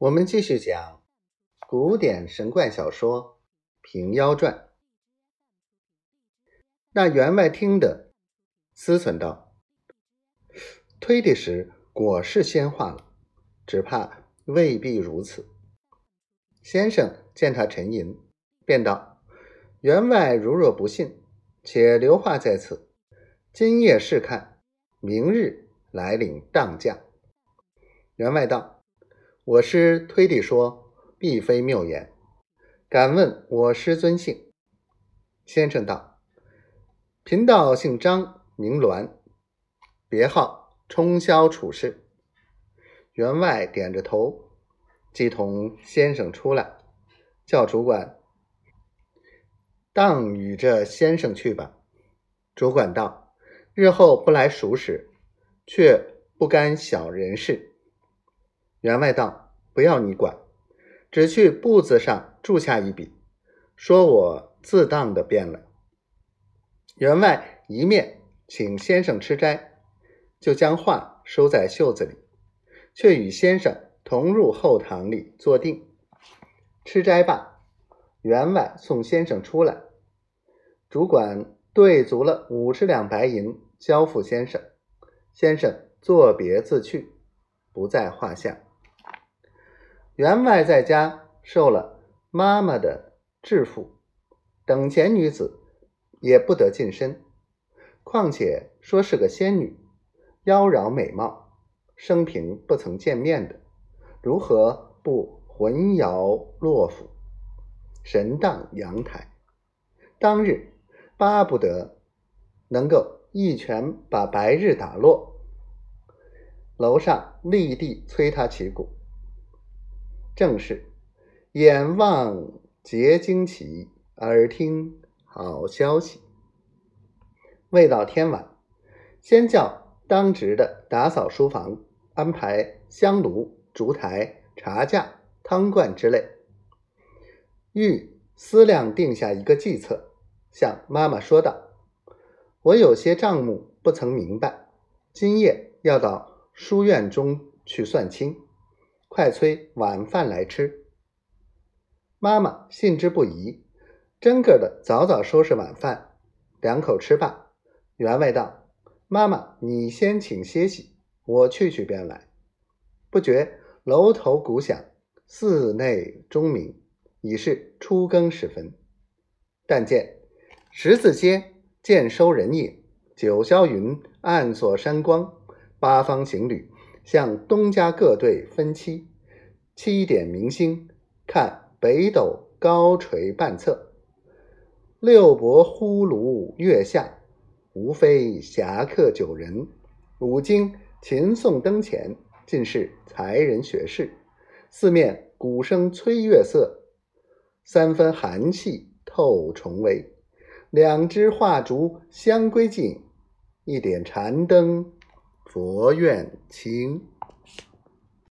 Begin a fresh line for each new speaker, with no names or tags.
我们继续讲古典神怪小说《平妖传》。那员外听得，思忖道：“推的时果是仙化了，只怕未必如此。”先生见他沉吟，便道：“员外如若不信，且留话在此，今夜试看，明日来领当价。”员外道。我师推地说，必非谬言。敢问我师尊姓？先生道：贫道姓张，名鸾，别号冲霄处士。员外点着头，即同先生出来，叫主管当与这先生去吧。主管道：日后不来熟识，却不干小人事。员外道：“不要你管，只去簿子上注下一笔，说我自当的变了。”员外一面请先生吃斋，就将话收在袖子里，却与先生同入后堂里坐定。吃斋罢，员外送先生出来，主管兑足了五十两白银，交付先生，先生作别自去，不在话下。员外在家受了妈妈的制缚，等闲女子也不得近身。况且说是个仙女，妖娆美貌，生平不曾见面的，如何不魂摇落府，神荡阳台？当日巴不得能够一拳把白日打落。楼上立地催他起鼓。正是眼望结惊奇，耳听好消息。未到天晚，先叫当值的打扫书房，安排香炉、烛台、茶架、汤罐之类。欲思量定下一个计策，向妈妈说道：“我有些账目不曾明白，今夜要到书院中去算清。”快催晚饭来吃。妈妈信之不疑，真个的早早收拾晚饭，两口吃罢，员外道：“妈妈，你先请歇息，我去去便来。”不觉楼头鼓响，寺内钟鸣，已是初更时分。但见十字街渐收人影，九霄云暗锁山光，八方行旅。向东家各队分期，七点明星看北斗高垂半侧，六伯呼炉月下，无非侠客九人。五经秦宋灯前，尽是才人学士。四面鼓声催月色，三分寒气透重围。两支画烛香归尽，一点禅灯。佛愿清。